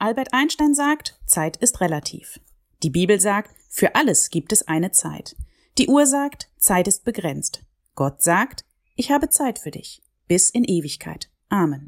Albert Einstein sagt, Zeit ist relativ. Die Bibel sagt, für alles gibt es eine Zeit. Die Uhr sagt, Zeit ist begrenzt. Gott sagt, ich habe Zeit für dich. Bis in Ewigkeit. Amen.